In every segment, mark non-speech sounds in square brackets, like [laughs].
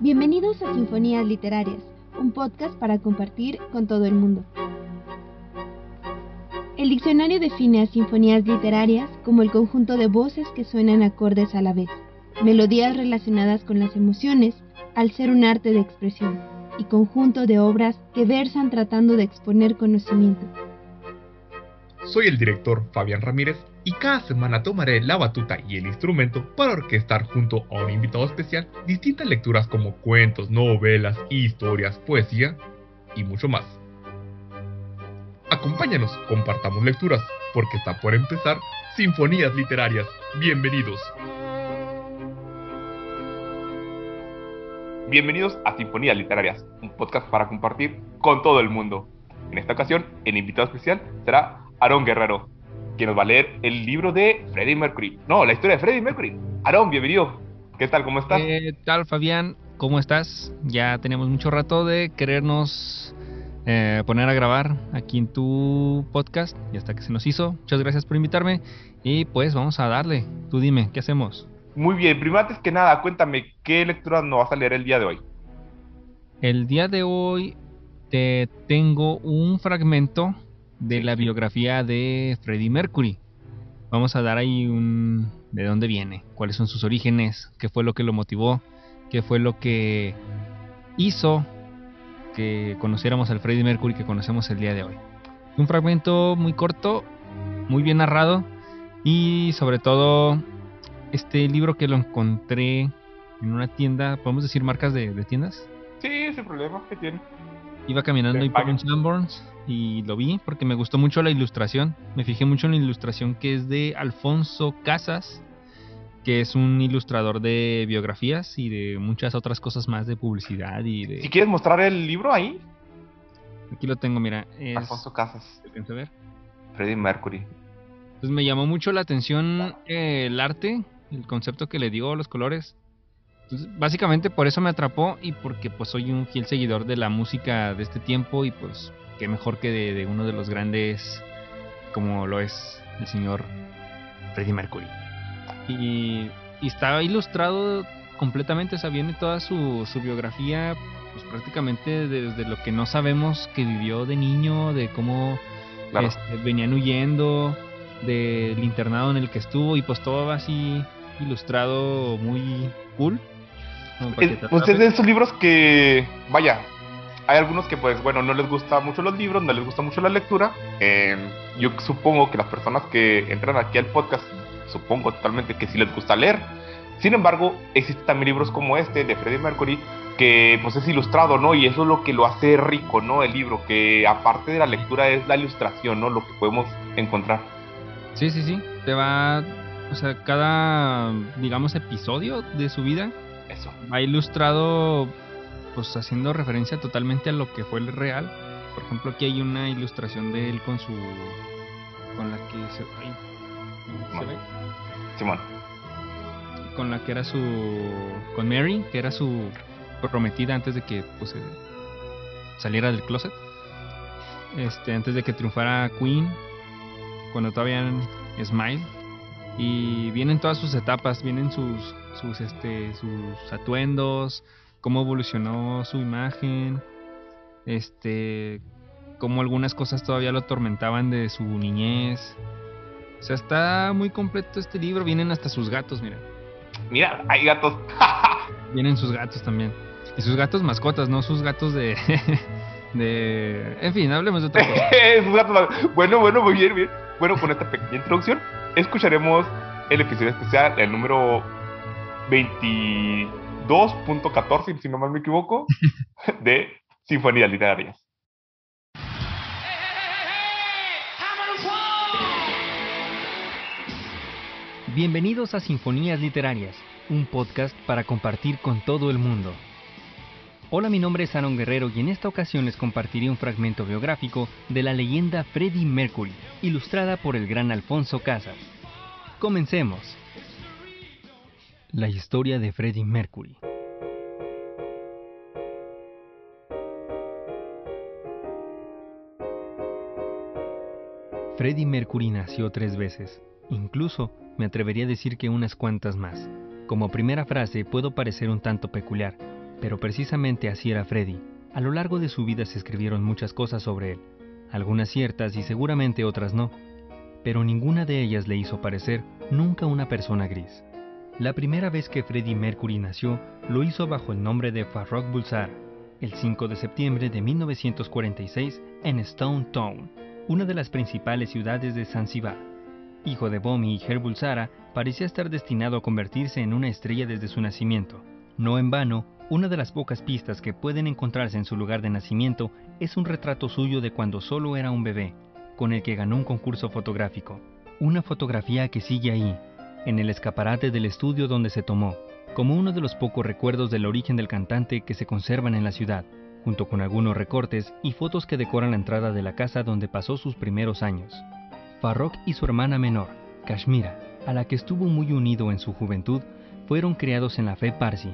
Bienvenidos a Sinfonías Literarias, un podcast para compartir con todo el mundo. El diccionario define a sinfonías literarias como el conjunto de voces que suenan acordes a la vez, melodías relacionadas con las emociones, al ser un arte de expresión, y conjunto de obras que versan tratando de exponer conocimiento. Soy el director Fabián Ramírez y cada semana tomaré la batuta y el instrumento para orquestar junto a un invitado especial distintas lecturas como cuentos, novelas, historias, poesía y mucho más. Acompáñanos, compartamos lecturas, porque está por empezar Sinfonías Literarias. Bienvenidos. Bienvenidos a Sinfonías Literarias, un podcast para compartir con todo el mundo. En esta ocasión, el invitado especial será Aaron Guerrero, quien nos va a leer el libro de Freddie Mercury. No, la historia de Freddie Mercury. Aaron, bienvenido. ¿Qué tal? ¿Cómo estás? ¿Qué tal, Fabián? ¿Cómo estás? Ya tenemos mucho rato de querernos eh, poner a grabar aquí en tu podcast y hasta que se nos hizo. Muchas gracias por invitarme y pues vamos a darle. Tú dime, ¿qué hacemos? Muy bien, primero antes que nada, cuéntame, ¿qué lectura nos vas a leer el día de hoy? El día de hoy te tengo un fragmento de la biografía de Freddie Mercury. Vamos a dar ahí un de dónde viene, cuáles son sus orígenes, qué fue lo que lo motivó, qué fue lo que hizo que conociéramos al Freddie Mercury que conocemos el día de hoy. Un fragmento muy corto, muy bien narrado y sobre todo este libro que lo encontré en una tienda, ¿podemos decir marcas de, tiendas? Sí, sin problema, ¿qué tiene? Iba caminando y por un Sanborns y lo vi porque me gustó mucho la ilustración. Me fijé mucho en la ilustración que es de Alfonso Casas, que es un ilustrador de biografías y de muchas otras cosas más de publicidad y de... Si quieres mostrar el libro ahí. Aquí lo tengo, mira. Es... Alfonso Casas. ¿Te ver? Freddie Mercury. Pues me llamó mucho la atención eh, el arte, el concepto que le dio, los colores. Entonces, básicamente por eso me atrapó y porque pues soy un fiel seguidor de la música de este tiempo y pues qué mejor que de, de uno de los grandes como lo es el señor Freddie Mercury. Y, y está ilustrado completamente, o sea, viene toda su, su biografía pues prácticamente desde lo que no sabemos que vivió de niño, de cómo Claro. este, venían huyendo, del internado en el que estuvo y pues todo así ilustrado muy cool. Como para que Es, te pues es atrape. de esos libros que, vaya, hay algunos que pues bueno, no les gusta mucho los libros, no les gusta mucho la lectura. Eh, yo supongo que las personas que entran aquí al podcast, supongo totalmente que sí les gusta leer. Sin embargo, existen también libros como este de Freddie Mercury que pues es ilustrado, ¿no? Y eso es lo que lo hace rico, ¿no? El libro, que aparte de la lectura es la ilustración, ¿no? Lo que podemos encontrar. Sí, sí, sí. Te va, o sea, cada, digamos, episodio de su vida Eso. va ilustrado, pues haciendo referencia totalmente a lo que fue el real. Por ejemplo, aquí hay una ilustración de él con su, con la que se, ay, ¿se ve? Simón. con la que era su, con Mary, que era su prometida antes de que, pues, eh, saliera del closet. Este, antes de que triunfara Queen, cuando todavía eran Smile. Y vienen todas sus etapas, vienen sus, sus, este, sus atuendos, cómo evolucionó su imagen, este, cómo algunas cosas todavía lo atormentaban de su niñez. O sea, está muy completo este libro, vienen hasta sus gatos, mira. Mira, hay gatos. [laughs] Vienen sus gatos también. Y sus gatos mascotas, no sus gatos de... [laughs] de... En fin, hablemos de otra cosa. [laughs] Esos gatos. Bueno, bueno, muy bien, bien. Bueno, con esta pequeña introducción, escucharemos el episodio especial, el número 22.14, si no mal me equivoco, [laughs] de Sinfonías Literarias. Bienvenidos a Sinfonías Literarias, un podcast para compartir con todo el mundo. Hola, mi nombre es Aaron Guerrero y en esta ocasión les compartiré un fragmento biográfico de la leyenda Freddie Mercury, ilustrada por el gran Alfonso Casas. Comencemos. La historia de Freddie Mercury. Freddie Mercury nació tres veces, incluso me atrevería a decir que unas cuantas más. Como primera frase puedo parecer un tanto peculiar, Pero precisamente así era Freddy. A lo largo de su vida se escribieron muchas cosas sobre él, algunas ciertas y seguramente otras no, pero ninguna de ellas le hizo parecer nunca una persona gris. La primera vez que Freddie Mercury nació, lo hizo bajo el nombre de Farrokh Bulsara, el 5 de septiembre de 1946 en Stone Town, una de las principales ciudades de Zanzibar. Hijo de Bomi y Her Bulsara, parecía estar destinado a convertirse en una estrella desde su nacimiento. No en vano, una de las pocas pistas que pueden encontrarse en su lugar de nacimiento es un retrato suyo de cuando solo era un bebé, con el que ganó un concurso fotográfico. Una fotografía que sigue ahí, en el escaparate del estudio donde se tomó, como uno de los pocos recuerdos del origen del cantante que se conservan en la ciudad, junto con algunos recortes y fotos que decoran la entrada de la casa donde pasó sus primeros años. Farrokh y su hermana menor, Kashmira, a la que estuvo muy unido en su juventud, fueron criados en la fe parsi,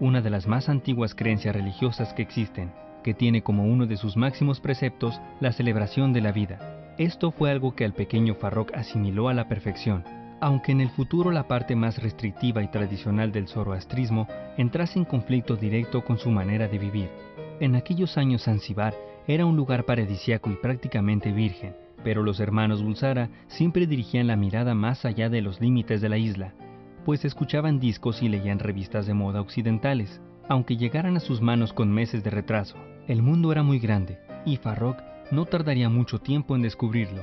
una de las más antiguas creencias religiosas que existen, que tiene como uno de sus máximos preceptos la celebración de la vida. Esto fue algo que al pequeño Farrokh asimiló a la perfección, aunque en el futuro la parte más restrictiva y tradicional del zoroastrismo entrase en conflicto directo con su manera de vivir. En aquellos años Zanzibar era un lugar paradisiaco y prácticamente virgen, pero los hermanos Bulsara siempre dirigían la mirada más allá de los límites de la isla, pues escuchaban discos y leían revistas de moda occidentales. Aunque llegaran a sus manos con meses de retraso, el mundo era muy grande, y Farrokh no tardaría mucho tiempo en descubrirlo.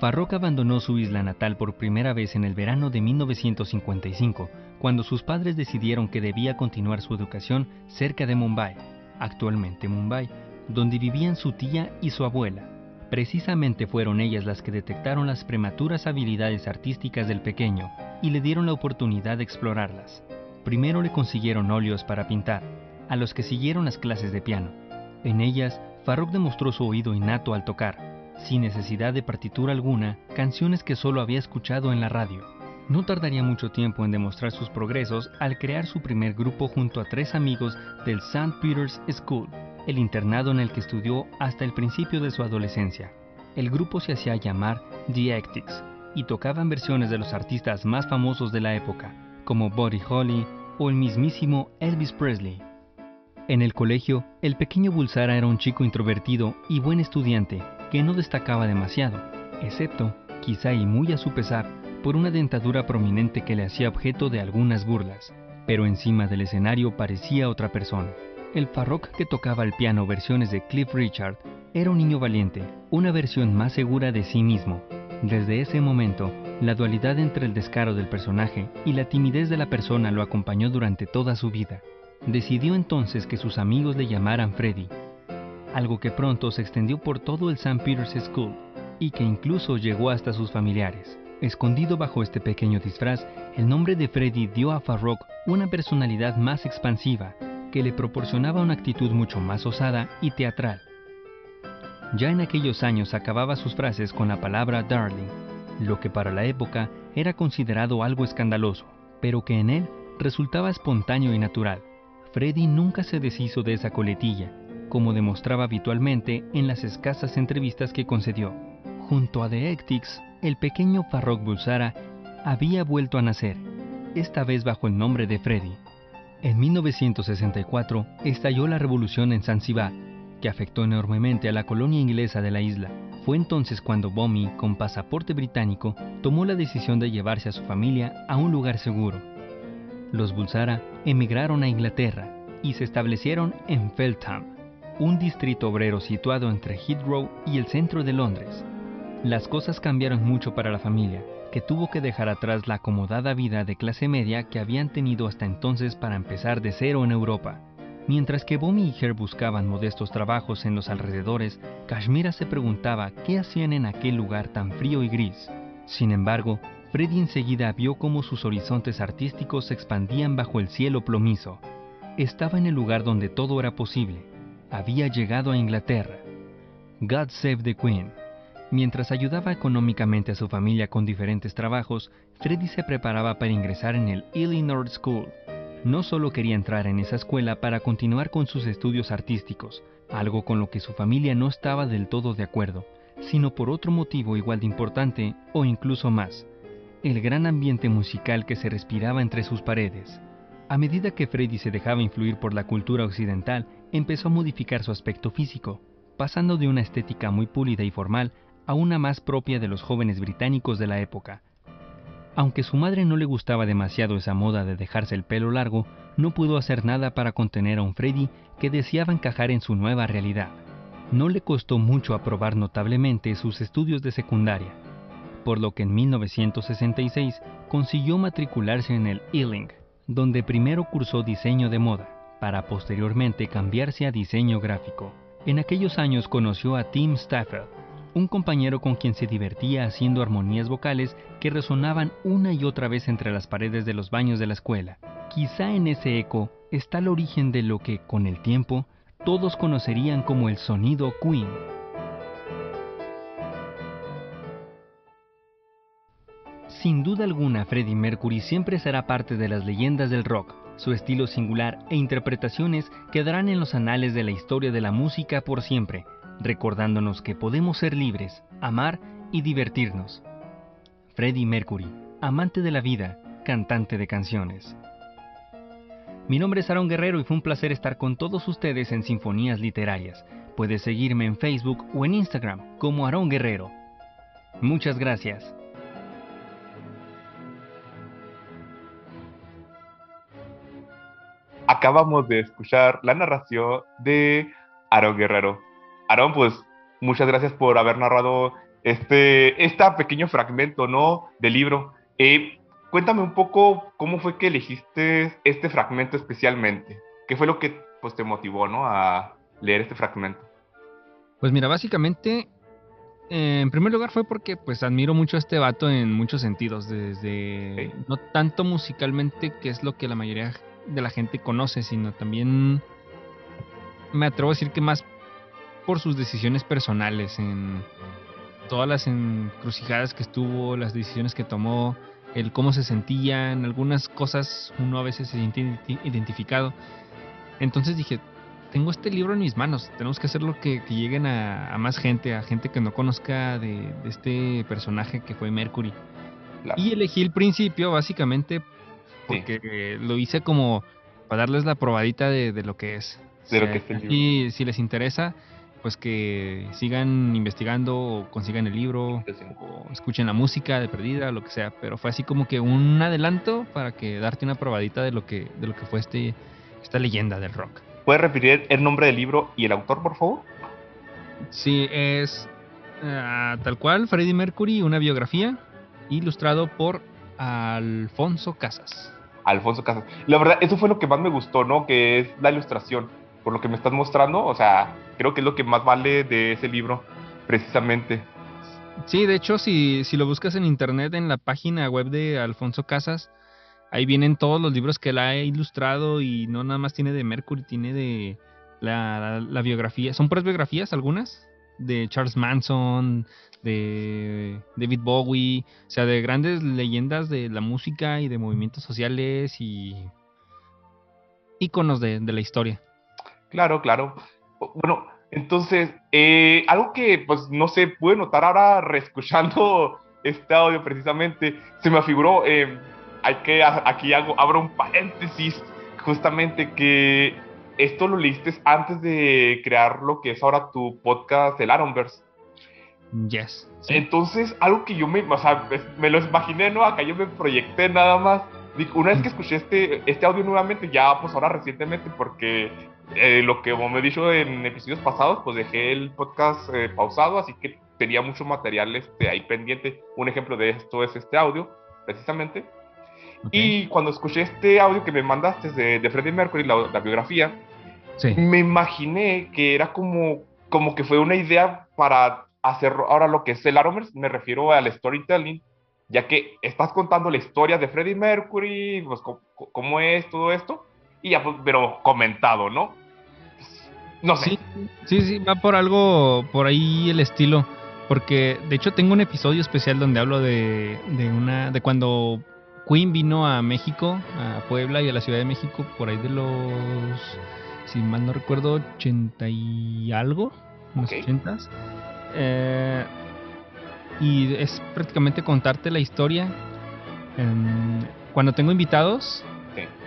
Farrokh abandonó su isla natal por primera vez en el verano de 1955, cuando sus padres decidieron que debía continuar su educación cerca de Mumbai, actualmente Mumbai, donde vivían su tía y su abuela. Precisamente fueron ellas las que detectaron las prematuras habilidades artísticas del pequeño y le dieron la oportunidad de explorarlas. Primero le consiguieron óleos para pintar, a los que siguieron las clases de piano. En ellas, Farrokh demostró su oído innato al tocar, sin necesidad de partitura alguna, canciones que solo había escuchado en la radio. No tardaría mucho tiempo en demostrar sus progresos al crear su primer grupo junto a tres amigos del St. Peter's School, el internado en el que estudió hasta el principio de su adolescencia. El grupo se hacía llamar The Actics y tocaban versiones de los artistas más famosos de la época, como Buddy Holly o el mismísimo Elvis Presley. En el colegio, el pequeño Bulsara era un chico introvertido y buen estudiante, que no destacaba demasiado, excepto, quizá y muy a su pesar, por una dentadura prominente que le hacía objeto de algunas burlas, pero encima del escenario parecía otra persona. El Farrokh que tocaba el piano versiones de Cliff Richard era un niño valiente, una versión más segura de sí mismo. Desde ese momento, la dualidad entre el descaro del personaje y la timidez de la persona lo acompañó durante toda su vida. Decidió entonces que sus amigos le llamaran Freddy, algo que pronto se extendió por todo el St. Peter's School y que incluso llegó hasta sus familiares. Escondido bajo este pequeño disfraz, el nombre de Freddy dio a Farrokh una personalidad más expansiva, que le proporcionaba una actitud mucho más osada y teatral. Ya en aquellos años acababa sus frases con la palabra darling, lo que para la época era considerado algo escandaloso, pero que en él resultaba espontáneo y natural. Freddy nunca se deshizo de esa coletilla como demostraba habitualmente en las escasas entrevistas que concedió. Junto a The Ectics, el pequeño Farrokh Bulsara había vuelto a nacer, esta vez bajo el nombre de Freddy. En 1964 estalló la revolución en Zanzibar, que afectó enormemente a la colonia inglesa de la isla. Fue entonces cuando Bomi, con pasaporte británico, tomó la decisión de llevarse a su familia a un lugar seguro. Los Bulsara emigraron a Inglaterra y se establecieron en Feltham, un distrito obrero situado entre Heathrow y el centro de Londres. Las cosas cambiaron mucho para la familia, que tuvo que dejar atrás la acomodada vida de clase media que habían tenido hasta entonces para empezar de cero en Europa. Mientras que Bomi y Her buscaban modestos trabajos en los alrededores, Kashmira se preguntaba qué hacían en aquel lugar tan frío y gris. Sin embargo, Freddy enseguida vio cómo sus horizontes artísticos se expandían bajo el cielo plomizo. Estaba en el lugar donde todo era posible, había llegado a Inglaterra. God Save the Queen. Mientras ayudaba económicamente a su familia con diferentes trabajos, Freddy se preparaba para ingresar en el Illinois School. No solo quería entrar en esa escuela para continuar con sus estudios artísticos, algo con lo que su familia no estaba del todo de acuerdo, sino por otro motivo igual de importante o incluso más, el gran ambiente musical que se respiraba entre sus paredes. A medida que Freddy se dejaba influir por la cultura occidental, empezó a modificar su aspecto físico, pasando de una estética muy pulida y formal a una más propia de los jóvenes británicos de la época. Aunque su madre no le gustaba demasiado esa moda de dejarse el pelo largo, no pudo hacer nada para contener a un Freddy que deseaba encajar en su nueva realidad. No le costó mucho aprobar notablemente sus estudios de secundaria, por lo que en 1966 consiguió matricularse en el Ealing, donde primero cursó diseño de moda, para posteriormente cambiarse a diseño gráfico. En aquellos años conoció a Tim Stafford, un compañero con quien se divertía haciendo armonías vocales que resonaban una y otra vez entre las paredes de los baños de la escuela. Quizá en ese eco está el origen de lo que, con el tiempo, todos conocerían como el sonido Queen. Sin duda alguna, Freddie Mercury siempre será parte de las leyendas del rock. Su estilo singular e interpretaciones quedarán en los anales de la historia de la música por siempre, recordándonos que podemos ser libres, amar y divertirnos. Freddie Mercury, amante de la vida, cantante de canciones. Mi nombre es Aaron Guerrero y fue un placer estar con todos ustedes en Sinfonías Literarias. Puedes seguirme en Facebook o en Instagram como Aaron Guerrero. Muchas gracias. Acabamos de escuchar la narración de Aaron Guerrero. Aaron, pues muchas gracias por haber narrado este, este pequeño fragmento, ¿no? Del libro. Eh, cuéntame un poco cómo fue que elegiste este fragmento especialmente. ¿Qué fue lo que pues, te motivó, ¿no? A leer este fragmento. Pues mira, básicamente, eh, en primer lugar fue porque pues admiro mucho a este vato en muchos sentidos, desde no tanto musicalmente, que es lo que la mayoría de la gente conoce, sino también me atrevo a decir que más por sus decisiones personales, en todas las encrucijadas que estuvo, las decisiones que tomó, el cómo se sentía, en algunas cosas uno a veces se siente identificado. Entonces dije, tengo este libro en mis manos, tenemos que hacerlo que, que lleguen a, más gente, a gente que no conozca de, este personaje que fue Mercury. Y elegí el principio básicamente porque lo hice como para darles la probadita de, lo que es. Y si les interesa, pues que sigan investigando o consigan el libro o escuchen la música de perdida, lo que sea, pero fue así como que un adelanto para que darte una probadita de lo que de lo que fue este esta leyenda del rock. ¿Puedes repetir el nombre del libro y el autor, por favor? Sí, es ah, tal cual Freddie Mercury, una biografía ilustrado por Alfonso Casas. Alfonso Casas. La verdad, eso fue lo que más me gustó, ¿no? Que es la ilustración por lo que me estás mostrando, o sea, creo que es lo que más vale de ese libro, precisamente. Sí, de hecho, si, si lo buscas en internet, en la página web de Alfonso Casas, ahí vienen todos los libros que él ha ilustrado y no nada más tiene de Mercury, tiene de la, biografía. Son puras biografías algunas, de Charles Manson, de David Bowie, o sea, de grandes leyendas de la música y de movimientos sociales y íconos de la historia. Claro, claro. Bueno, entonces, eh, algo que, pues, no se puede notar ahora [laughs] reescuchando este audio precisamente, se me afiguró, eh, hay que, aquí hago, abro un paréntesis, justamente que esto lo leíste antes de crear lo que es ahora tu podcast, el Aronverse. Yes. Entonces, algo que yo me, o sea, me lo imaginé, ¿no? Acá yo me proyecté nada más. Una vez que escuché este, este audio nuevamente, ya pues ahora recientemente, porque eh, lo que como me he dicho en episodios pasados, pues dejé el podcast eh, pausado, así que tenía mucho material este, ahí pendiente. Un ejemplo de esto es este audio, precisamente. Y cuando escuché este audio que me mandaste de, de Freddie Mercury, la, biografía, me imaginé que era como, como que fue una idea para hacer ahora lo que es el Aromers, me refiero al storytelling, ya que estás contando la historia de Freddie Mercury, pues cómo es todo esto, y ya, pues, pero comentado, ¿no? No sé. Sí, sí, va por algo, por ahí el estilo. Porque de hecho tengo un episodio especial donde hablo de, de una de cuando Queen vino a México, a Puebla y a la Ciudad de México por ahí de los, si mal no recuerdo, 80 y algo, unos 80 eh, y es prácticamente contarte la historia. cuando tengo invitados,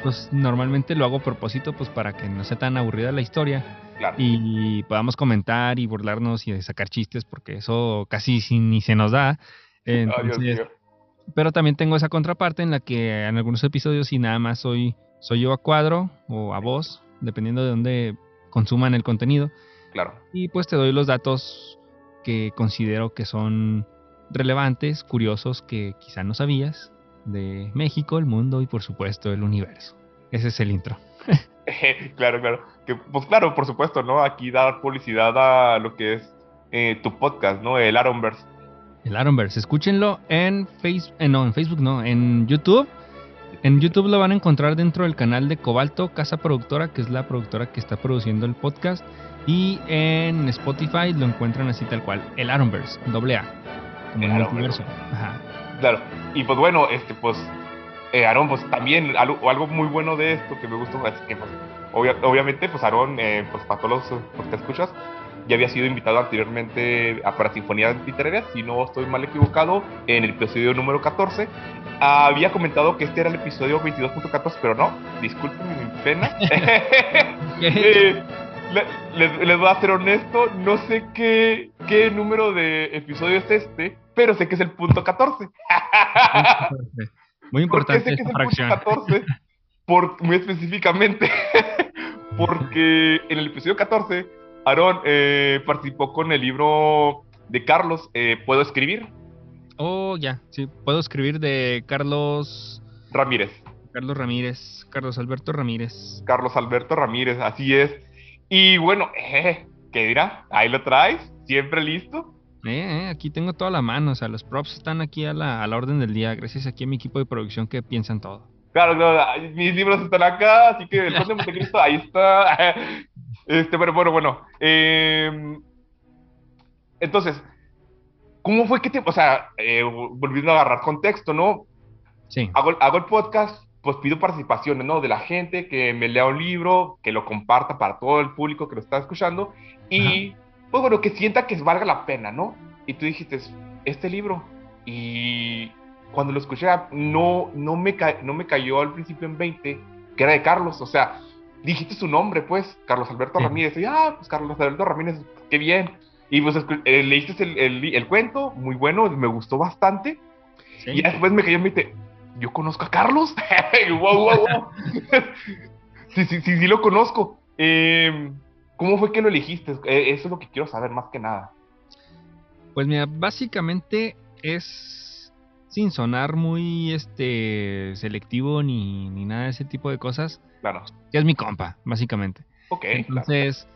Pues normalmente lo hago a propósito, pues para que no sea tan aburrida la historia Claro. y podamos comentar y burlarnos y sacar chistes, porque eso casi si- ni se nos da. [laughs] Entonces, pero también tengo esa contraparte en la que en algunos episodios sí nada más soy, soy yo a cuadro o a voz, dependiendo de dónde consuman el contenido. Claro. Y pues te doy los datos que considero que son relevantes, curiosos, que quizá no sabías, de México, el mundo y por supuesto el universo. Ese es el intro. [laughs] claro, claro. Que, pues claro, por supuesto, ¿no? Aquí dar publicidad a lo que es eh, tu podcast, ¿no? El Aronverse. El Aronverse, escúchenlo en Facebook, no, en Facebook no, en YouTube. En YouTube lo van a encontrar dentro del canal de Cobalto, Casa Productora, que es la productora que está produciendo el podcast. Y en Spotify lo encuentran así tal cual, el Aronverse, doble A, como El el multiverso. Ajá. Claro. Y pues bueno, este, pues, eh, Aarón, pues también algo, algo muy bueno de esto que me gustó es que, pues, obvia- obviamente, pues Aarón, eh, pues para todos los, que escuchas, ya había sido invitado anteriormente a para Sinfonías Literarias, si no estoy mal equivocado, en el episodio número 14. Había comentado que este era el episodio 22.14, pero no, disculpen mi pena. [laughs] [laughs] Eh, le- les, les voy a ser honesto, no sé qué, qué número de episodio es este, pero sé que es el punto 14. Muy ¿Por qué importante sé que es el punto fracción. 14? [laughs] Por, muy específicamente, porque en el episodio 14, Aaron eh, participó con el libro de Carlos, eh, Puedo Escribir, Oh, ya, sí, puedo escribir de Carlos Ramírez. Carlos Ramírez, Carlos Alberto Ramírez. Carlos Alberto Ramírez, así es. Y bueno, [laughs] eh, ¿qué dirá? Ahí lo traes, siempre listo. Eh, eh, aquí tengo toda la mano, o sea, los props están aquí a la, a la orden del día, gracias aquí a mi equipo de producción que piensan todo. Claro, mis libros están acá, así que el de ahí está. [laughs] Este, pero bueno, bueno. eh, entonces, ¿cómo fue que te, o sea, eh, volviendo a agarrar contexto, ¿no? Sí, Hago, hago el podcast, pues pido participaciones, ¿no? De la gente que me lea un libro, que lo comparta para todo el público que lo está escuchando y, pues bueno, que sienta que valga la pena, ¿no? Y tú dijiste, este libro, y cuando lo escuché, no, no, me, ca- no me cayó al principio en 20, que era de Carlos, o sea, dijiste su nombre, pues, Carlos Alberto Sí. Ramírez, y ah, pues Carlos Alberto Ramírez, qué bien. Y pues eh, leíste el, el- el cuento, muy bueno, me gustó bastante. sí. Y después me cayó en mente, ¿yo conozco a Carlos? Wow, wow, wow. sí, sí, sí, sí lo conozco. Eh, ¿Cómo fue que lo elegiste? Eh, eso es lo que quiero saber más que nada. Pues mira, básicamente es sin sonar muy este selectivo ni, ni nada de ese tipo de cosas, Claro. que es mi compa, básicamente. Ok, claro. Entonces,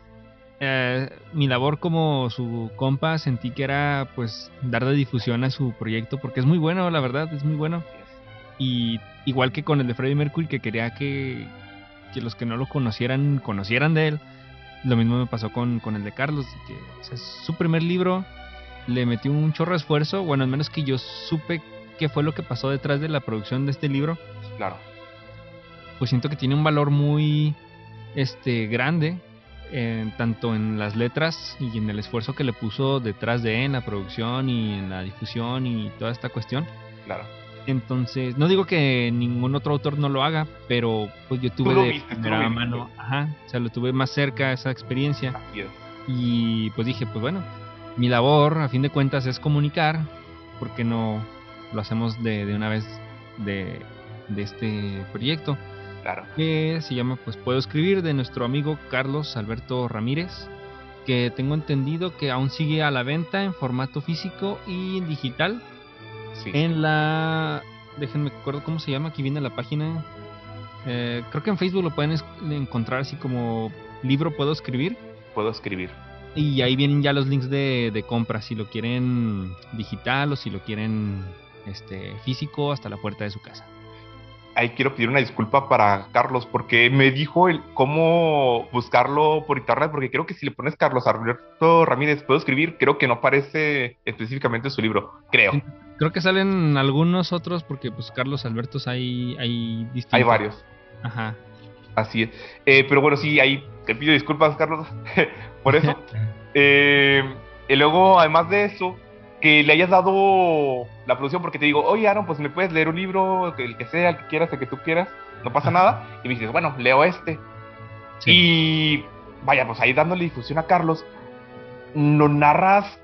eh, mi labor como su compa sentí que era pues darle difusión a su proyecto porque es muy bueno, la verdad, es muy bueno. Y igual que con el de Freddie Mercury, que quería que, que los que no lo conocieran, conocieran de él. Lo mismo me pasó con, con el de Carlos, que o sea, es su primer libro, le metí un chorro de esfuerzo, bueno, al menos que yo supe qué fue lo que pasó detrás de la producción de este libro, Claro. pues siento que tiene un valor muy este grande eh, tanto en las letras y en el esfuerzo que le puso detrás de en la producción y en la difusión y toda esta cuestión Claro. entonces no digo que ningún otro autor no lo haga pero pues yo tuve de viste, primera mano ajá o sea lo tuve más cerca esa experiencia y pues dije pues bueno mi labor a fin de cuentas es comunicar porque no lo hacemos de, de una vez de, de este proyecto Claro. que se llama pues puedo escribir de nuestro amigo Carlos Alberto Ramírez que tengo entendido que aún sigue a la venta en formato físico y en digital Sí. en la déjenme acuerdo cómo se llama aquí viene la página Eh, creo que en Facebook lo pueden encontrar así como libro puedo escribir Puedo escribir. y ahí vienen ya los links de, de compra si lo quieren digital o si lo quieren este físico hasta la puerta de su casa Ahí quiero pedir una disculpa para Carlos porque me dijo el cómo buscarlo por internet porque creo que si le pones Carlos Alberto Ramírez puedo escribir creo que no aparece específicamente su libro creo. Creo que salen algunos otros porque pues Carlos Albertos hay hay distintos. hay varios Ajá. así es Eh, pero bueno sí ahí te pido disculpas Carlos [laughs] por eso [laughs] Eh, y luego además de eso que le hayas dado la producción porque te digo, oye Aaron, pues me puedes leer un libro, el que sea, el que quieras, el que tú quieras, no pasa nada. Y me dices, bueno, leo este. Y vaya, pues ahí dándole difusión a Carlos, lo narras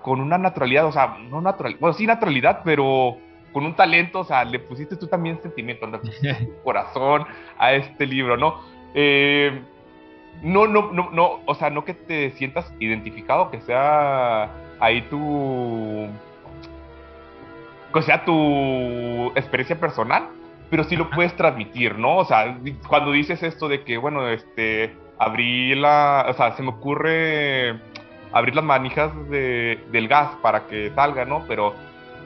con una naturalidad, o sea, no natural, bueno, sí naturalidad, pero con un talento, o sea, le pusiste tú también sentimiento, le [laughs] pusiste corazón a este libro, ¿no? Eh, no, no, no, no, o sea, no que te sientas identificado, que sea ahí tu, que sea tu experiencia personal, pero sí lo puedes transmitir, ¿no? O sea, cuando dices esto de que, bueno, este, abrí la, o sea, se me ocurre abrir las manijas de, del gas para que salga, ¿no? Pero,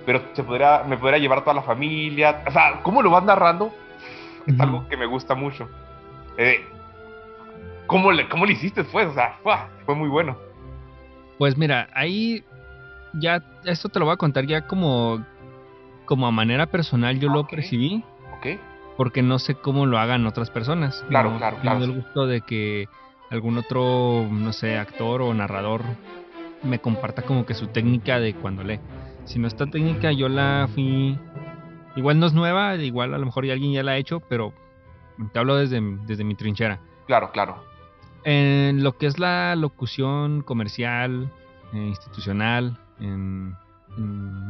pero se podría, me podría llevar toda la familia, o sea, ¿cómo lo vas narrando? Es algo que me gusta mucho. Eh, ¿cómo, le, ¿Cómo le hiciste pues? O sea, fue muy bueno. Pues mira, ahí ya, esto te lo voy a contar ya como, como a manera personal yo lo percibí. Ok. Porque no sé cómo lo hagan otras personas. Claro, claro, claro. Tengo el gusto de que algún otro, no sé, actor o narrador me comparta como que su técnica de cuando lee. Si no esta técnica yo la fui... Igual no es nueva, igual a lo mejor ya alguien ya la ha hecho, pero te hablo desde, desde mi trinchera. Claro, claro. En lo que es la locución comercial, eh, institucional, en,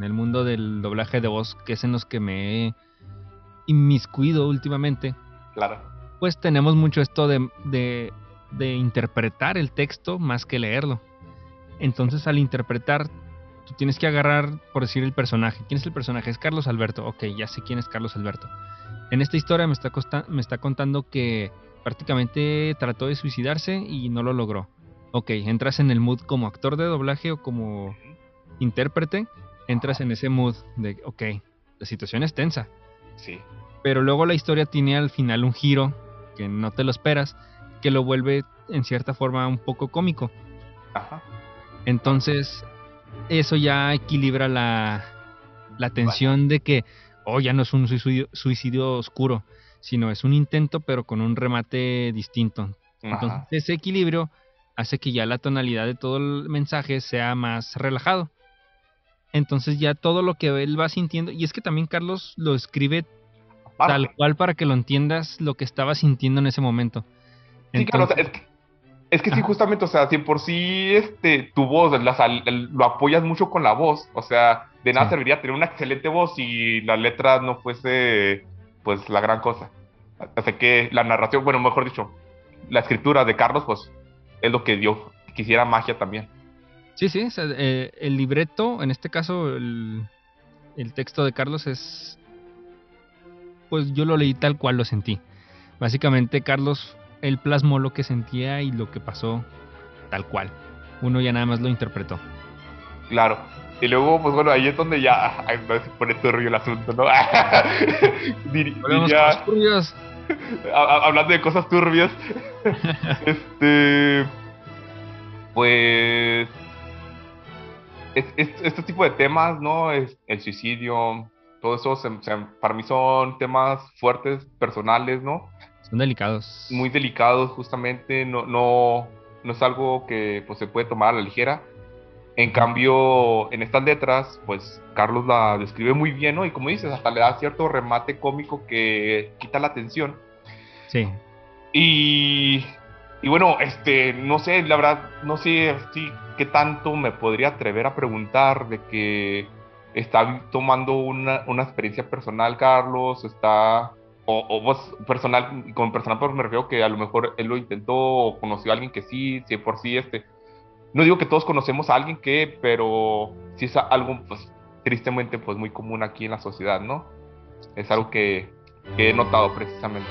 el mundo del doblaje de voz, que es en los que me he inmiscuido últimamente. Claro. Pues tenemos mucho esto de, de, de interpretar el texto más que leerlo. Entonces al interpretar, tú tienes que agarrar, por decir, el personaje. ¿Quién es el personaje? Es Carlos Alberto. Ok, ya sé quién es Carlos Alberto. En esta historia me está, me está contando que prácticamente trató de suicidarse y no lo logró. Ok, entras en el mood como actor de doblaje o como intérprete, entras en ese mood de, ok, la situación es tensa. Sí. Pero luego la historia tiene al final un giro que no te lo esperas, que lo vuelve en cierta forma un poco cómico. Ajá. Entonces, eso ya equilibra la, la tensión de que, oh, ya no es un suicidio oscuro, sino es un intento pero con un remate distinto. Entonces ese equilibrio hace que ya la tonalidad de todo el mensaje sea más relajado. Entonces ya todo lo que él va sintiendo, y es que también Carlos lo escribe tal cual para que lo entiendas lo que estaba sintiendo en ese momento. sí, claro, es que, es que sí, justamente, o sea, si por sí este, tu voz lo apoyas mucho con la voz, o sea, de nada serviría tener una excelente voz si la letra no fuese pues la gran cosa. Así que la narración, bueno, mejor dicho, la escritura de Carlos, pues es lo que dio, quisiera magia también. Sí, sí, eh, el libreto, en este caso el, el texto de Carlos es, pues yo lo leí tal cual lo sentí. Básicamente Carlos, él plasmó lo que sentía y lo que pasó tal cual. Uno ya nada más lo interpretó. Claro. Y luego, pues bueno, ahí es donde ya ay, no se pone turbio el asunto, ¿no? [laughs] diría, turbias. [laughs] hablando de cosas turbias, [laughs] este, pues, este tipo de temas, ¿no? Es el suicidio, todo eso, para mí son temas fuertes, personales, ¿no? Son delicados. Muy delicados, justamente, no, no, no es algo que pues, se puede tomar a la ligera en cambio, en estas letras, pues Carlos la describe muy bien, ¿no? Y como dices, hasta le da cierto remate cómico que quita la atención. Sí. Y, y bueno, este, no sé, la verdad, no sé si qué tanto me podría atrever a preguntar de que está tomando una, una experiencia personal, Carlos, está o, o, vos personal, con personal pues me refiero que a lo mejor él lo intentó o conoció a alguien que sí, si por sí este, no digo que todos conocemos a alguien que, pero sí es algo, pues, tristemente, pues, muy común aquí en la sociedad, ¿no? Es algo que, he notado precisamente.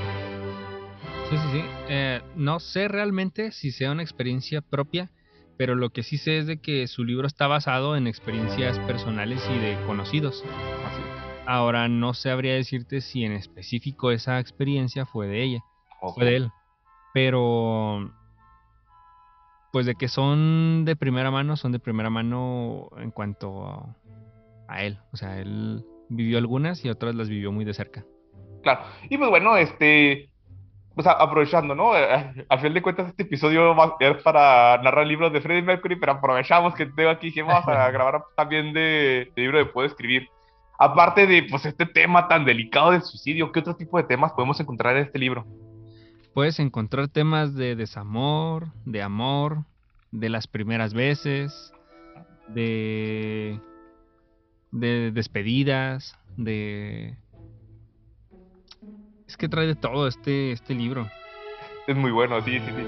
Sí, sí, sí. Eh, no sé realmente si sea una experiencia propia, pero lo que sí sé es de que su libro está basado en experiencias personales y de conocidos. Así. Ahora no sabría decirte si en específico esa experiencia fue de ella, fue de él, pero pues de que son de primera mano, son de primera mano en cuanto a, él. O sea, él vivió algunas y otras las vivió muy de cerca. Claro. Y pues bueno, este, sea, aprovechando, ¿no? Al final de cuentas, este episodio es para narrar libros de Freddie Mercury, pero aprovechamos que tengo aquí vamos a [laughs] grabar también de, de libro de Puedo Escribir. Aparte de pues este tema tan delicado del suicidio, ¿qué otro tipo de temas podemos encontrar en este libro? Puedes encontrar temas de desamor, de amor, de las primeras veces, de, de despedidas, de... Es que trae de todo este, este libro. Es muy bueno, sí, sí, sí.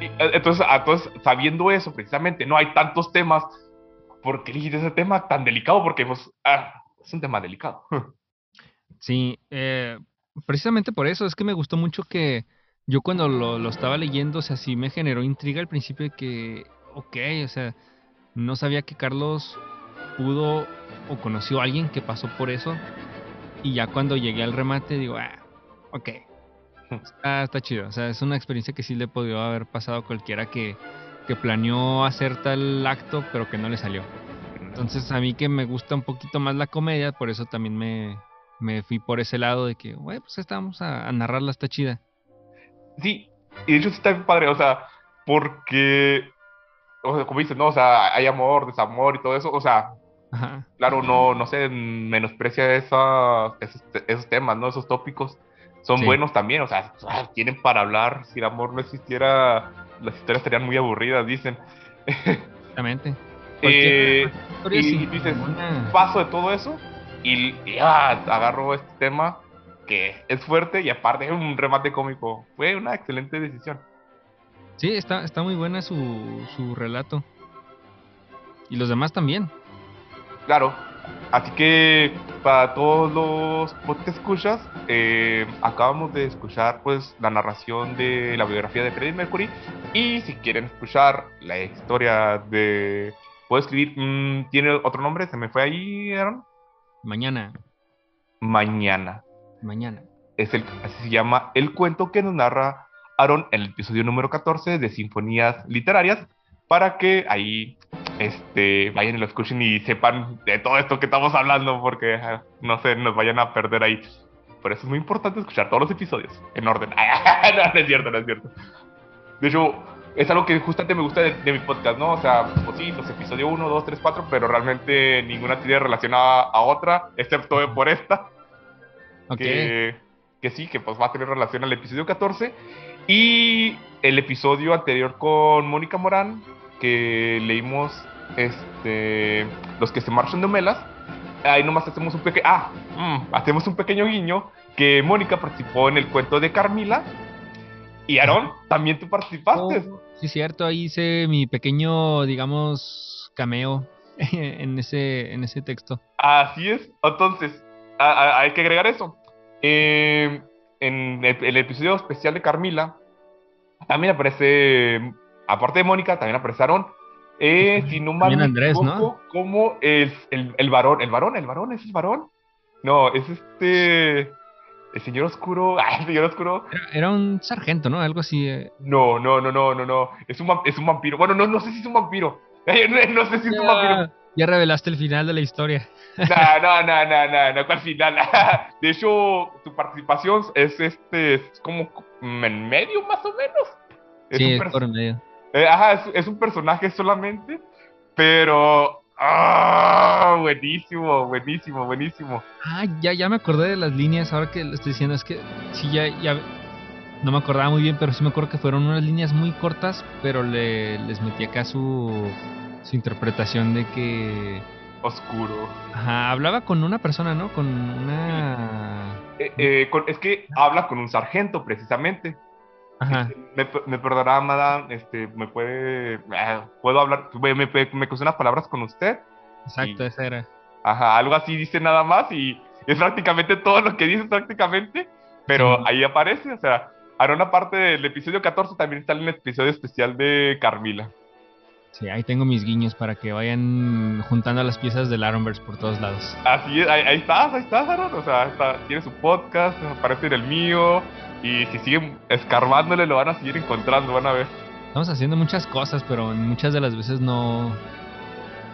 Eh, entonces, entonces, sabiendo eso, precisamente, no hay tantos temas. ¿Por qué elegiste ese tema tan delicado? Porque pues, ah, es un tema delicado. [laughs] Sí, eh, precisamente por eso es que me gustó mucho que yo cuando lo, estaba leyendo, o sea, sí me generó intriga al principio de que, ok, o sea, no sabía que Carlos pudo o conoció a alguien que pasó por eso. Y ya cuando llegué al remate digo, ah, ok, está, está chido. O sea, es una experiencia que sí le podría haber pasado a cualquiera que, que planeó hacer tal acto, pero que no le salió. Entonces a mí que me gusta un poquito más la comedia, por eso también me, me fui por ese lado de que, güey, pues estamos a, a narrarla, está chida. Sí, y de hecho sí está bien padre, o sea, porque, o sea, como dices, ¿no? O sea, hay amor, desamor y todo eso, o sea, claro, no, no se menosprecia esa, esos, esos, temas, ¿no? Esos tópicos son buenos también, o sea, tienen para hablar, si el amor no existiera, las historias estarían muy aburridas, dicen. Exactamente. [laughs] Eh, y, dices, paso de todo eso y, ya agarro este tema que es fuerte y aparte es un remate cómico. Fue una excelente decisión. Sí, está, está muy buena su, su relato. Y los demás también. Claro. Así que para todos los que escuchas, eh, acabamos de escuchar pues la narración de la biografía de Freddie Mercury. Y si quieren escuchar la historia de... ¿Puedo escribir? Mm, ¿Tiene otro nombre? ¿Se me fue ahí, Aaron? Mañana. Mañana. Mañana. Es el, así se llama el cuento que nos narra Aaron en el episodio número 14 de Sinfonías Literarias, para que ahí este, vayan y lo escuchen y sepan de todo esto que estamos hablando, porque ah, no sé, nos vayan a perder ahí. Por eso es muy importante escuchar todos los episodios en orden. [laughs] no, es cierto, no es cierto. De hecho, es algo que justamente me gusta de, mi podcast, ¿no? O sea, pues sí, los episodios 1, 2, 3, 4, pero realmente ninguna tiene relacionada a otra, excepto por esta. Que, que, sí, que pues va a tener relación al episodio 14. Y el episodio anterior con Mónica Morán, que leímos este, Los que se marchan de Melas. Ahí nomás hacemos un pequeño. Ah, mm, hacemos un pequeño guiño que Mónica participó en el cuento de Carmila. Y Aarón, también tú participaste. Oh, sí, cierto, ahí hice mi pequeño, digamos, cameo [laughs] en ese, en ese texto. Así es. Entonces, hay que agregar eso. Eh, en el, episodio especial de Carmila, también aparece, aparte de Mónica, también aparece Aaron. Eh, si no mal Andrés, ¿no? Como el, el, varón, el varón, el varón, ¿es el varón? No, es este. El señor oscuro. [laughs] Ah, el señor oscuro. Era, un sargento, ¿no? Algo así. Eh. No, no, no, no, no, no. Es un, es un vampiro. Bueno, no, no sé si es un vampiro. [laughs] No, sé si es un vampiro. Ya revelaste el final de la historia. [laughs] No, no, no, no, no, no, ¿cuál final? [laughs] De hecho, tu participación es este, es como en medio más o menos. Es sí, es por medio. Eh, ajá, es, un personaje solamente, pero... ¡Ah! buenísimo, buenísimo, buenísimo. Ah, ya, ya me acordé de las líneas ahora que lo estoy diciendo. Es que sí, ya, ya no me acordaba muy bien, pero sí me acuerdo que fueron unas líneas muy cortas, pero le, les metí acá su, su interpretación de que oscuro. Ajá, hablaba con una persona, ¿no? Con una... Eh, eh, es que habla con un sargento, precisamente. Ajá. Me, me perdonará, madame, este, me puede... Ah, puedo hablar, me, me, me unas palabras con usted. Exacto, esa era. Ajá, algo así dice nada más y es prácticamente todo lo que dice prácticamente, pero ahí aparece, o sea, ahora una parte del episodio 14 también está en el episodio especial de Carmila. Sí, ahí tengo mis guiños para que vayan juntando las piezas del Aronverse por todos lados. Así es, ahí, estás, ahí estás, Aaron. O sea, tiene su podcast, aparece en el mío. Y si siguen escarbándole, lo van a seguir encontrando, van a ver. Estamos haciendo muchas cosas, pero muchas de las veces no.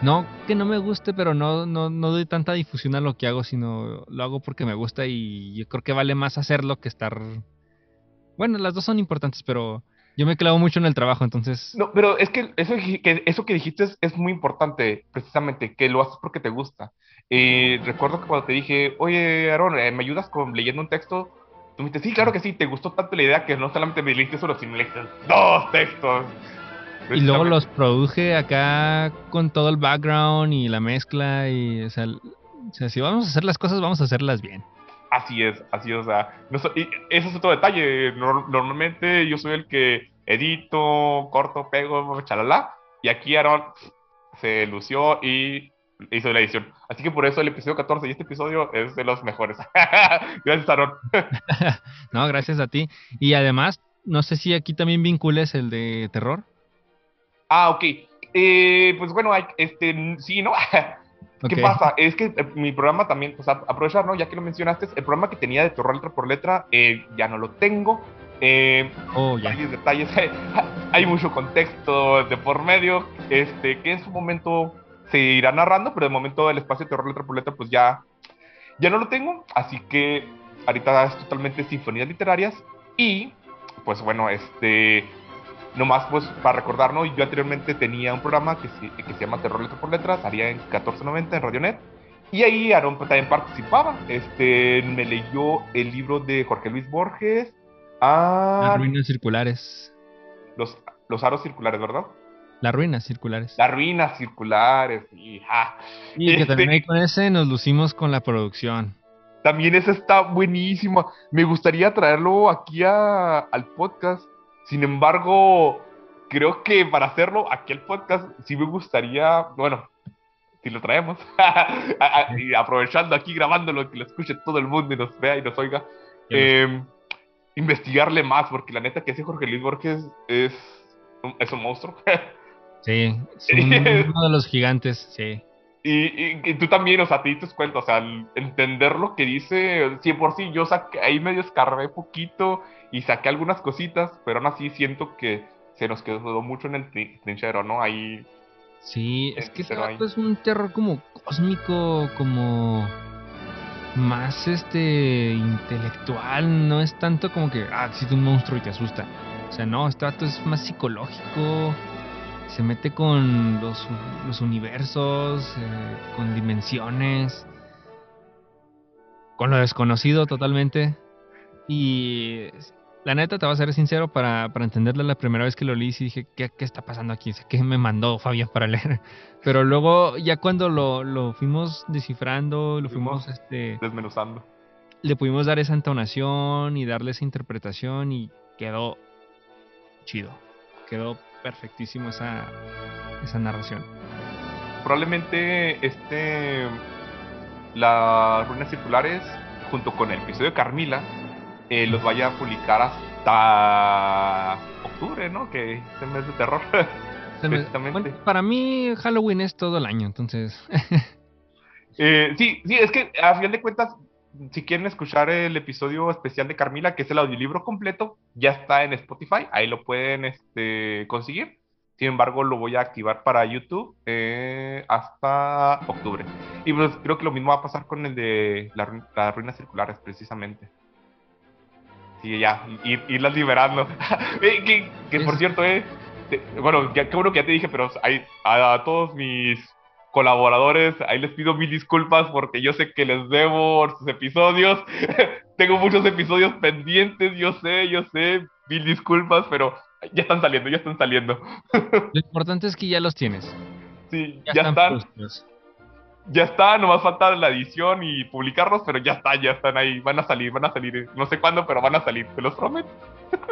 No que no me guste, pero no, no, no doy tanta difusión a lo que hago, sino lo hago porque me gusta y yo creo que vale más hacerlo que estar Bueno, las dos son importantes, pero yo me clavo mucho en el trabajo, entonces... No, pero es que eso que, eso que dijiste es, es muy importante, precisamente, que lo haces porque te gusta. Eh, recuerdo que cuando te dije, oye, Aaron, eh, ¿me ayudas con leyendo un texto? Tú me dijiste, sí, claro que sí, te gustó tanto la idea que no solamente me leíste solo, sino leíste dos textos. Y luego los produje acá con todo el background y la mezcla y, o sea, o sea, si vamos a hacer las cosas, vamos a hacerlas bien. Así es, así es, o sea, no y es otro detalle. normalmente yo soy el que edito, corto, pego, chalala, y aquí Aaron se lució y hizo la edición. Así que por eso el episodio 14 y este episodio es de los mejores. [laughs] gracias, Aaron. [laughs] no, gracias a ti. Y además, no sé si aquí también vincules el de terror. Ah, ok. Eh, pues bueno, este, sí, ¿no? [laughs] ¿Qué pasa? Es que eh, mi programa también, pues aprovechar, ¿no? Ya que lo mencionaste, el programa que tenía de terror letra por letra, eh, ya no lo tengo. Eh, oh, ya. Hay detalles, [laughs] hay mucho contexto de por medio, este, que en su momento se irá narrando, pero de momento el espacio de terror letra por letra, pues ya, ya no lo tengo. Así que ahorita es totalmente sinfonías literarias. Y, pues bueno, este, nomás pues para recordarnos, yo anteriormente tenía un programa que se, que se llama Terror Letra por Letra, salía en 1490 en Radionet. Y ahí Aaron también participaba. Este, me leyó el libro de Jorge Luis Borges. Ah, Las ruinas circulares. Los, los aros circulares, ¿verdad? Las ruinas circulares. Las ruinas circulares, hija. Y que también ahí con ese nos lucimos con la producción. También ese está buenísimo. Me gustaría traerlo aquí al podcast sin embargo, creo que para hacerlo, aquí el podcast sí me gustaría, bueno, si lo traemos, [laughs] y aprovechando aquí grabándolo, que lo escuche todo el mundo y nos vea y nos oiga, em, investigarle más, porque la neta que ese Jorge Luis Borges es, es un monstruo. [laughs] sí, es [laughs] uno de los gigantes, sí. Y, tú también, o sea, te diste cuenta, o sea, entender lo que dice, 100 por sí, yo saqué, ahí medio escarbé poquito y saqué algunas cositas, pero aún así siento que se nos quedó mucho en el trinchero, ¿no? Ahí. Sí, es que es un terror como cósmico, como más este intelectual, no es tanto como que, ah, existe un monstruo y te asusta. O sea, no, este dato es más psicológico se mete con los, los universos, eh, con dimensiones, con lo desconocido totalmente. Y la neta, te voy a ser sincero, para, para entenderla la primera vez que lo leí, dije, ¿qué, ¿qué, está pasando aquí? ¿Qué me mandó Fabián para leer? [laughs] Pero luego, ya cuando lo, lo fuimos descifrando, lo fuimos, este, desmenuzando, le pudimos dar esa entonación y darle esa interpretación y quedó chido. Quedó perfectísimo esa, esa narración. Probablemente este las ruinas circulares, junto con el episodio de Carmila, eh, los vaya a publicar hasta octubre, ¿no? Que es el mes de terror. [laughs] para mí Halloween es todo el año, entonces. [laughs] eh, sí, sí, es que a final de cuentas si quieren escuchar el episodio especial de Carmila, que es el audiolibro completo, ya está en Spotify, ahí lo pueden este, conseguir. Sin embargo, lo voy a activar para YouTube eh, hasta octubre. Y pues creo que lo mismo va a pasar con el de las ruinas circulares, precisamente. Sí, ya, irlas liberando. [laughs] Que, por cierto, eh, bueno, qué bueno que ya te dije, pero hay, a todos mis colaboradores, ahí les pido mil disculpas porque yo sé que les debo sus episodios. [laughs] Tengo muchos episodios pendientes, yo sé, yo sé, mil disculpas, pero ya están saliendo, ya están saliendo. [laughs] Lo importante es que ya los tienes. Sí, ya, están. ya está, nomás falta la edición y publicarlos, pero ya está, ya están ahí, van a salir, van a salir, no sé cuándo, pero van a salir, te los prometo.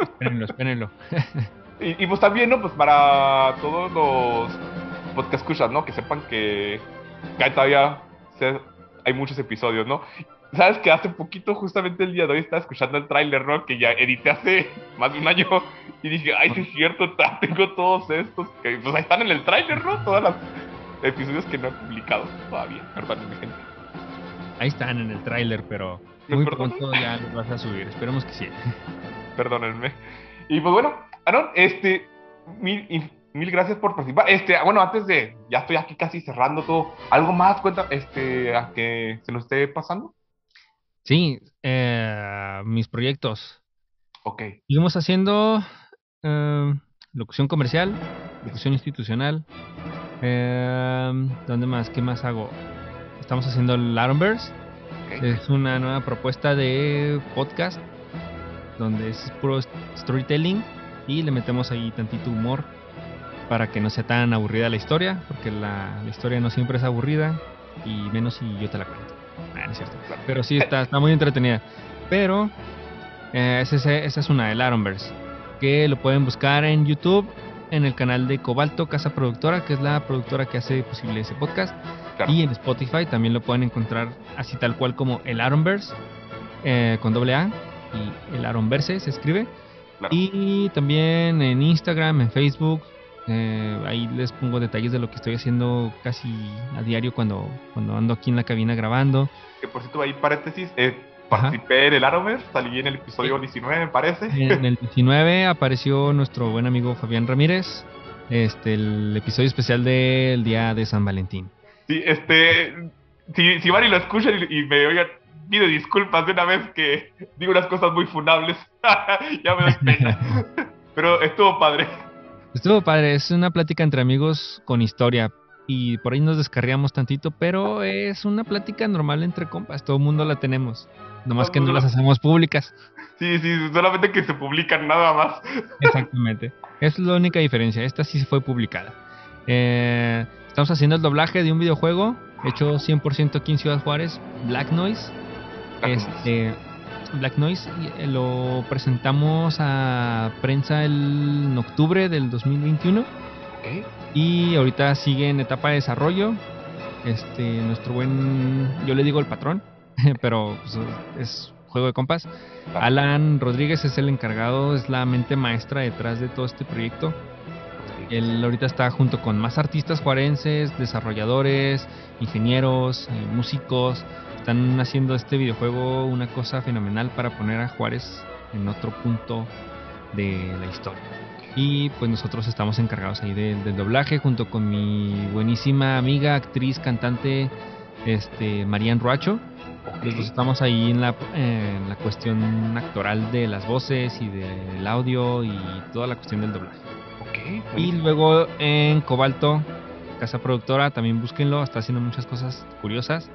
Espérenlo, espérenlo. [laughs] y, y pues también, ¿no? Pues para todos los podcast escuchas, ¿no? Que sepan que, que todavía hay muchos episodios, ¿no? Sabes que hace poquito, justamente el día de hoy, estaba escuchando el tráiler, ¿no? Que ya edité hace [laughs] más de un año [laughs] y dije, ay, sí es cierto, tengo todos estos que pues ahí están en el tráiler, ¿no? Todos los episodios que no he publicado todavía, perdónenme, gente. Ahí están en el tráiler, pero muy pronto ya los vas a subir, esperemos que sí. Perdónenme. Y pues bueno, Aaron, este, mi, mil gracias por participar. Este, bueno, antes de, ya estoy aquí casi cerrando todo, ¿algo más cuenta, este, a que se nos esté pasando? Sí, eh, mis proyectos. Ok. Seguimos haciendo eh, locución comercial, locución institucional. Eh, ¿Dónde más? ¿Qué más hago? Estamos haciendo el Aronverse. ok. Es una nueva propuesta de podcast donde es puro storytelling y le metemos ahí tantito humor para que no sea tan aburrida la historia, porque la, la historia no siempre es aburrida y menos si yo te la cuento. Ah, no es cierto. Pero sí está, está muy entretenida. Pero eh, esa, es- esa es una, el Aronverse, que lo pueden buscar en YouTube, en el canal de Cobalto Casa Productora, que es la productora que hace posible ese podcast. Claro. Y en Spotify también lo pueden encontrar así tal cual como el Aronverse, eh, con doble A, y el Aronverse se escribe. Claro. Y también en Instagram, en Facebook, eh, ahí les pongo detalles de lo que estoy haciendo casi a diario cuando, cuando ando aquí en la cabina grabando. Que por cierto, ahí paréntesis, eh, participé en el Arrowverse, salí en el episodio 19, me parece. En el 19 apareció nuestro buen amigo Fabián Ramírez, este, el episodio especial del día de San Valentín. Sí, este. Si, si van y lo escuchan y, y me oigan, pido disculpas de una vez que digo unas cosas muy funables. [laughs] ya me doy pena. [laughs] Pero estuvo padre. Estuvo padre, es una plática entre amigos con historia y por ahí nos descarriamos tantito, pero es una plática normal entre compas, todo el mundo la tenemos, nomás que no las hacemos públicas. Sí, sí, solamente que se publican nada más. Exactamente, es la única diferencia, esta sí fue publicada. Eh, estamos haciendo el doblaje de un videojuego hecho 100% aquí en Ciudad Juárez, Black Noise. Este, Black Noise eh, lo presentamos a prensa el, en octubre del 2021 Ok. y ahorita sigue en etapa de desarrollo. Este, nuestro buen, yo le digo el patrón, [laughs] pero pues, es juego de compas. Alan Rodríguez es el encargado, es la mente maestra detrás de todo este proyecto. Él ahorita está junto con más artistas juarenses, desarrolladores, ingenieros, eh, músicos. Están haciendo este videojuego una cosa fenomenal para poner a Juárez en otro punto de la historia. Y pues nosotros estamos encargados ahí del, del doblaje junto con mi buenísima amiga, actriz, cantante, este, Marian Ruacho. Los dos estamos ahí en la, en la cuestión actoral de las voces y del audio y toda la cuestión del doblaje. Ok. Y luego en Cobalto, casa productora, también búsquenlo, está haciendo muchas cosas curiosas.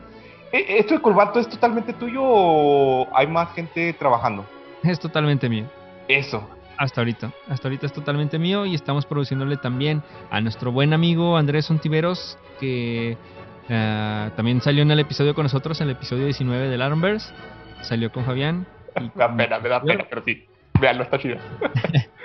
Eh, ¿Esto de Corbato es totalmente tuyo o hay más gente trabajando? Es totalmente mío. Eso. Hasta ahorita. Hasta ahorita es totalmente mío y estamos produciéndole también a nuestro buen amigo Andrés Ontiveros, que eh, también salió en el episodio con nosotros, en el episodio 19 del Aronverse. Salió con Fabián. y [laughs] Me da pena, me da pena, pero sí. Veanlo, está chido. [laughs]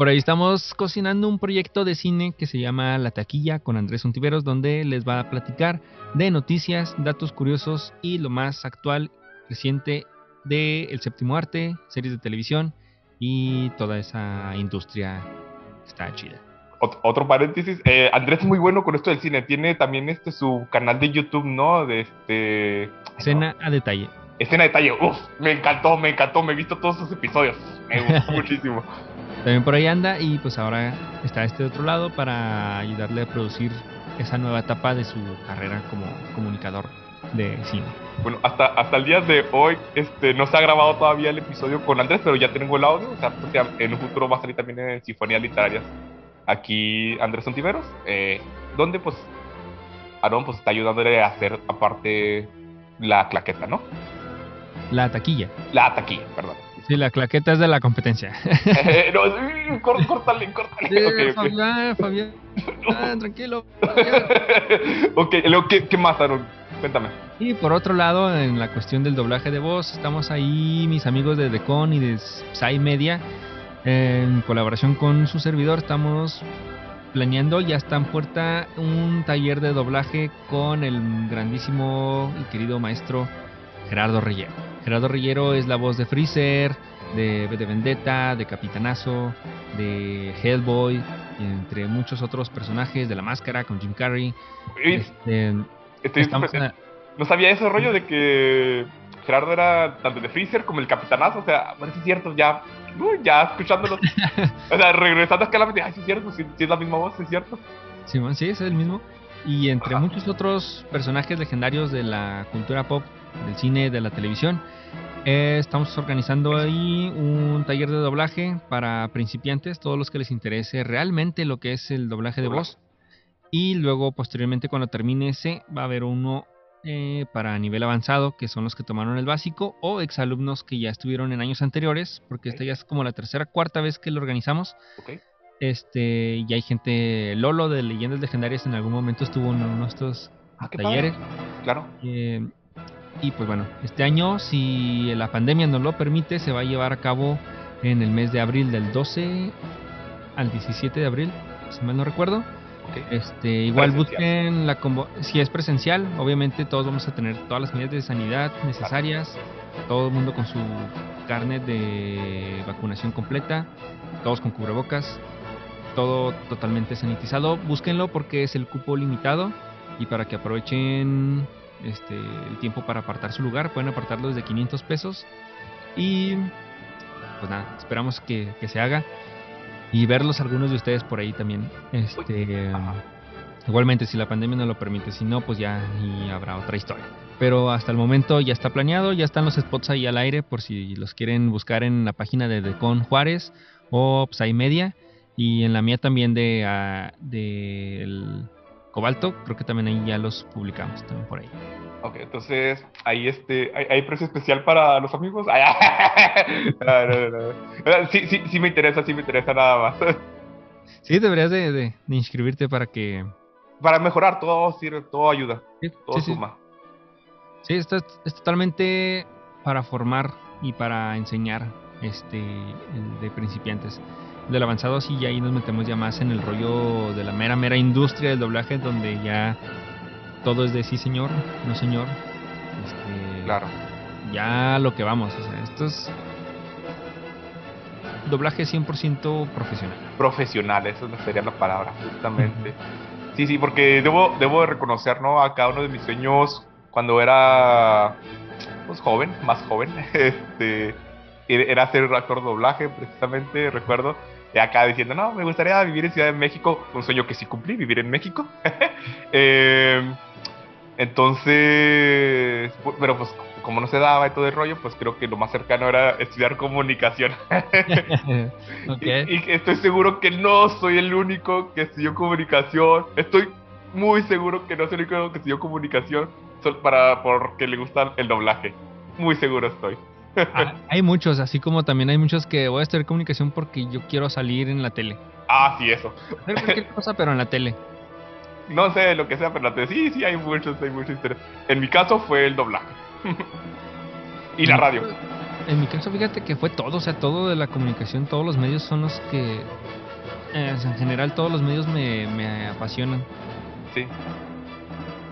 Por ahí estamos cocinando un proyecto de cine que se llama La Taquilla con Andrés Ontiveros, donde les va a platicar de noticias, datos curiosos y lo más actual, reciente de El Séptimo Arte, series de televisión y toda esa industria está chida. Ot- otro paréntesis, eh, Andrés es muy bueno con esto del cine. Tiene también este su canal de YouTube, ¿no? De este. no. Escena a detalle. Escena de detalle. Uf, me encantó, me encantó. Me he visto todos sus episodios. Me gustó [laughs] muchísimo. También por ahí anda y pues ahora está este otro lado para ayudarle a producir esa nueva etapa de su carrera como comunicador de cine. Bueno, hasta, hasta el día de hoy este, no se ha grabado todavía el episodio con Andrés, pero ya tengo el audio. O sea, pues, en un futuro va a salir también en Sinfonías Literarias. Aquí Andrés Ontiveros, eh, donde pues Aaron pues está ayudándole a hacer aparte la claqueta, ¿no? La taquilla. La taquilla, perdón. Sí, la claqueta es de la competencia. [laughs] Eh, no, córtale, córtale. Sí, Ok, ok. Fabián, Fabián, [laughs] ah, tranquilo. [laughs] ok, luego, ¿qué, ¿qué más, Aaron? Cuéntame. Y por otro lado, en la cuestión del doblaje de voz, estamos ahí, mis amigos de Decon y de Psy Media, en colaboración con su servidor, estamos planeando, ya está en puerta, un taller de doblaje con el grandísimo y querido maestro Gerardo Rillero. Gerardo Rillero es la voz de Freezer, de V de Vendetta, de Capitanazo, de Hellboy, entre muchos otros personajes de La Máscara con Jim Carrey. Este, estoy No sabía ese rollo de que Gerardo era tanto de Freezer como el capitanazo. O sea, bueno, sí es cierto, ya, uh, ya escuchándolo. [laughs] o sea, regresando acá a la ay, sí es cierto, sí, sí es la misma voz, sí es cierto. Simón, sí, es el mismo. Y entre Ajá. muchos otros personajes legendarios de la cultura pop, del cine, de la televisión. Eh, estamos organizando ahí un taller de doblaje para principiantes, todos los que les interese realmente lo que es el doblaje de voz. Y luego, posteriormente, cuando termine ese, va a haber uno eh, para nivel avanzado, que son los que tomaron el básico, o exalumnos que ya estuvieron en años anteriores, porque esta ya es como la tercera, cuarta vez que lo organizamos. Este, y hay gente, Lolo de Leyendas Legendarias en algún momento estuvo en uno de estos ah, talleres. Claro. Eh, y pues bueno, este año, si la pandemia nos lo permite, se va a llevar a cabo en el mes de abril, del 12 al 17 de abril, si mal no recuerdo. Este, igual busquen la si es presencial, obviamente todos vamos a tener todas las medidas de sanidad necesarias, todo el mundo con su carnet de vacunación completa, todos con cubrebocas, todo totalmente sanitizado. Búsquenlo porque es el cupo limitado y para que aprovechen este, el tiempo para apartar su lugar, pueden apartarlo desde 500 pesos y pues nada, esperamos que, se haga y verlos algunos de ustedes por ahí también. Este, igualmente, si la pandemia no lo permite, si no, pues ya habrá otra historia. Pero hasta el momento ya está planeado, ya están los spots ahí al aire por si los quieren buscar en la página de Decon Juárez o Psy Media y en la mía también de, de Cobalto, creo que también ahí ya los publicamos también por ahí. Ok, entonces ahí este, hay, precio especial para los amigos. [laughs] Sí, sí, sí me interesa, sí me interesa nada más. Sí, deberías de, de, inscribirte para que... Para mejorar, todo sirve, todo ayuda, todo suma. Sí, esto es, totalmente para formar y para enseñar este de principiantes. Del avanzado sí, ya ahí nos metemos ya más en el rollo de la mera, mera industria del doblaje, donde ya todo es de sí señor, no señor. Este, claro. Ya lo que vamos, o sea, esto es doblaje 100% profesional. Profesional, eso sería la palabra, justamente. Sí, sí, porque debo, debo de reconocer, ¿no? A cada uno de mis sueños cuando era pues joven, más joven, [laughs] este era ser actor de doblaje, precisamente, recuerdo. Y acá diciendo, no, me gustaría vivir en Ciudad de México, un sueño que sí cumplí, vivir en México. [laughs] eh, entonces, pero pues como no se daba y todo el rollo, pues creo que lo más cercano era estudiar comunicación. [laughs] [laughs] y, estoy seguro que no soy el único que estudió comunicación. Estoy muy seguro que no soy el único que estudió comunicación para porque le gusta el doblaje. Muy seguro estoy. Ah, hay muchos, así como también hay muchos que voy a estudiar comunicación porque yo quiero salir en la tele. Ah, sí, eso. Hacer cualquier cosa, pero en la tele no sé lo que sea, pero la sí, sí, hay muchos, hay muchos. En mi caso fue el doblaje. [laughs] y la radio. En mi caso, fíjate que fue todo, o sea, todo de la comunicación, todos los medios son los que, eh, en general, todos los medios me, me apasionan. Sí.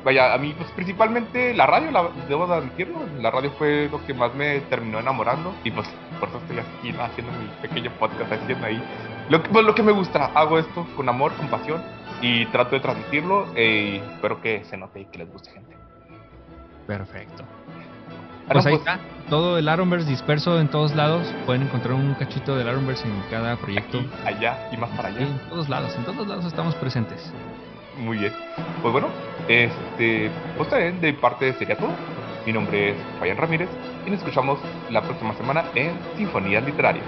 Vaya, a mí, pues principalmente la radio, la, debo de admitirlo, la radio fue lo que más me terminó enamorando y pues por eso estoy aquí haciendo mi pequeño podcast, haciendo ahí lo que, pues, lo que me gusta, hago esto con amor, con pasión y trato de transmitirlo eh, y espero que se note y que les guste gente. Perfecto. Pues ahí pues está, todo el Aronverse disperso en todos lados. Pueden encontrar un cachito del Aronverse en cada proyecto. allá y más para allá. en todos lados, en todos lados estamos presentes. Muy bien. Pues bueno, este, pues también de parte sería todo. Mi nombre es Fabián Ramírez y nos escuchamos la próxima semana en Sinfonías Literarias.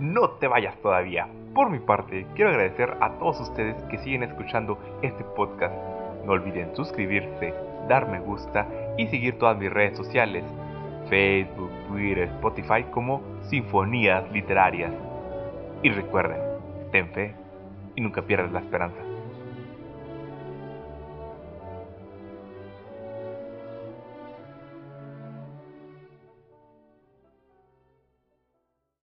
No te vayas todavía por mi parte, quiero agradecer a todos ustedes que siguen escuchando este podcast. No olviden suscribirse, dar me gusta y seguir todas mis redes sociales, Facebook, Twitter, Spotify como Sinfonías Literarias. Y recuerden, ten fe y nunca pierdas la esperanza.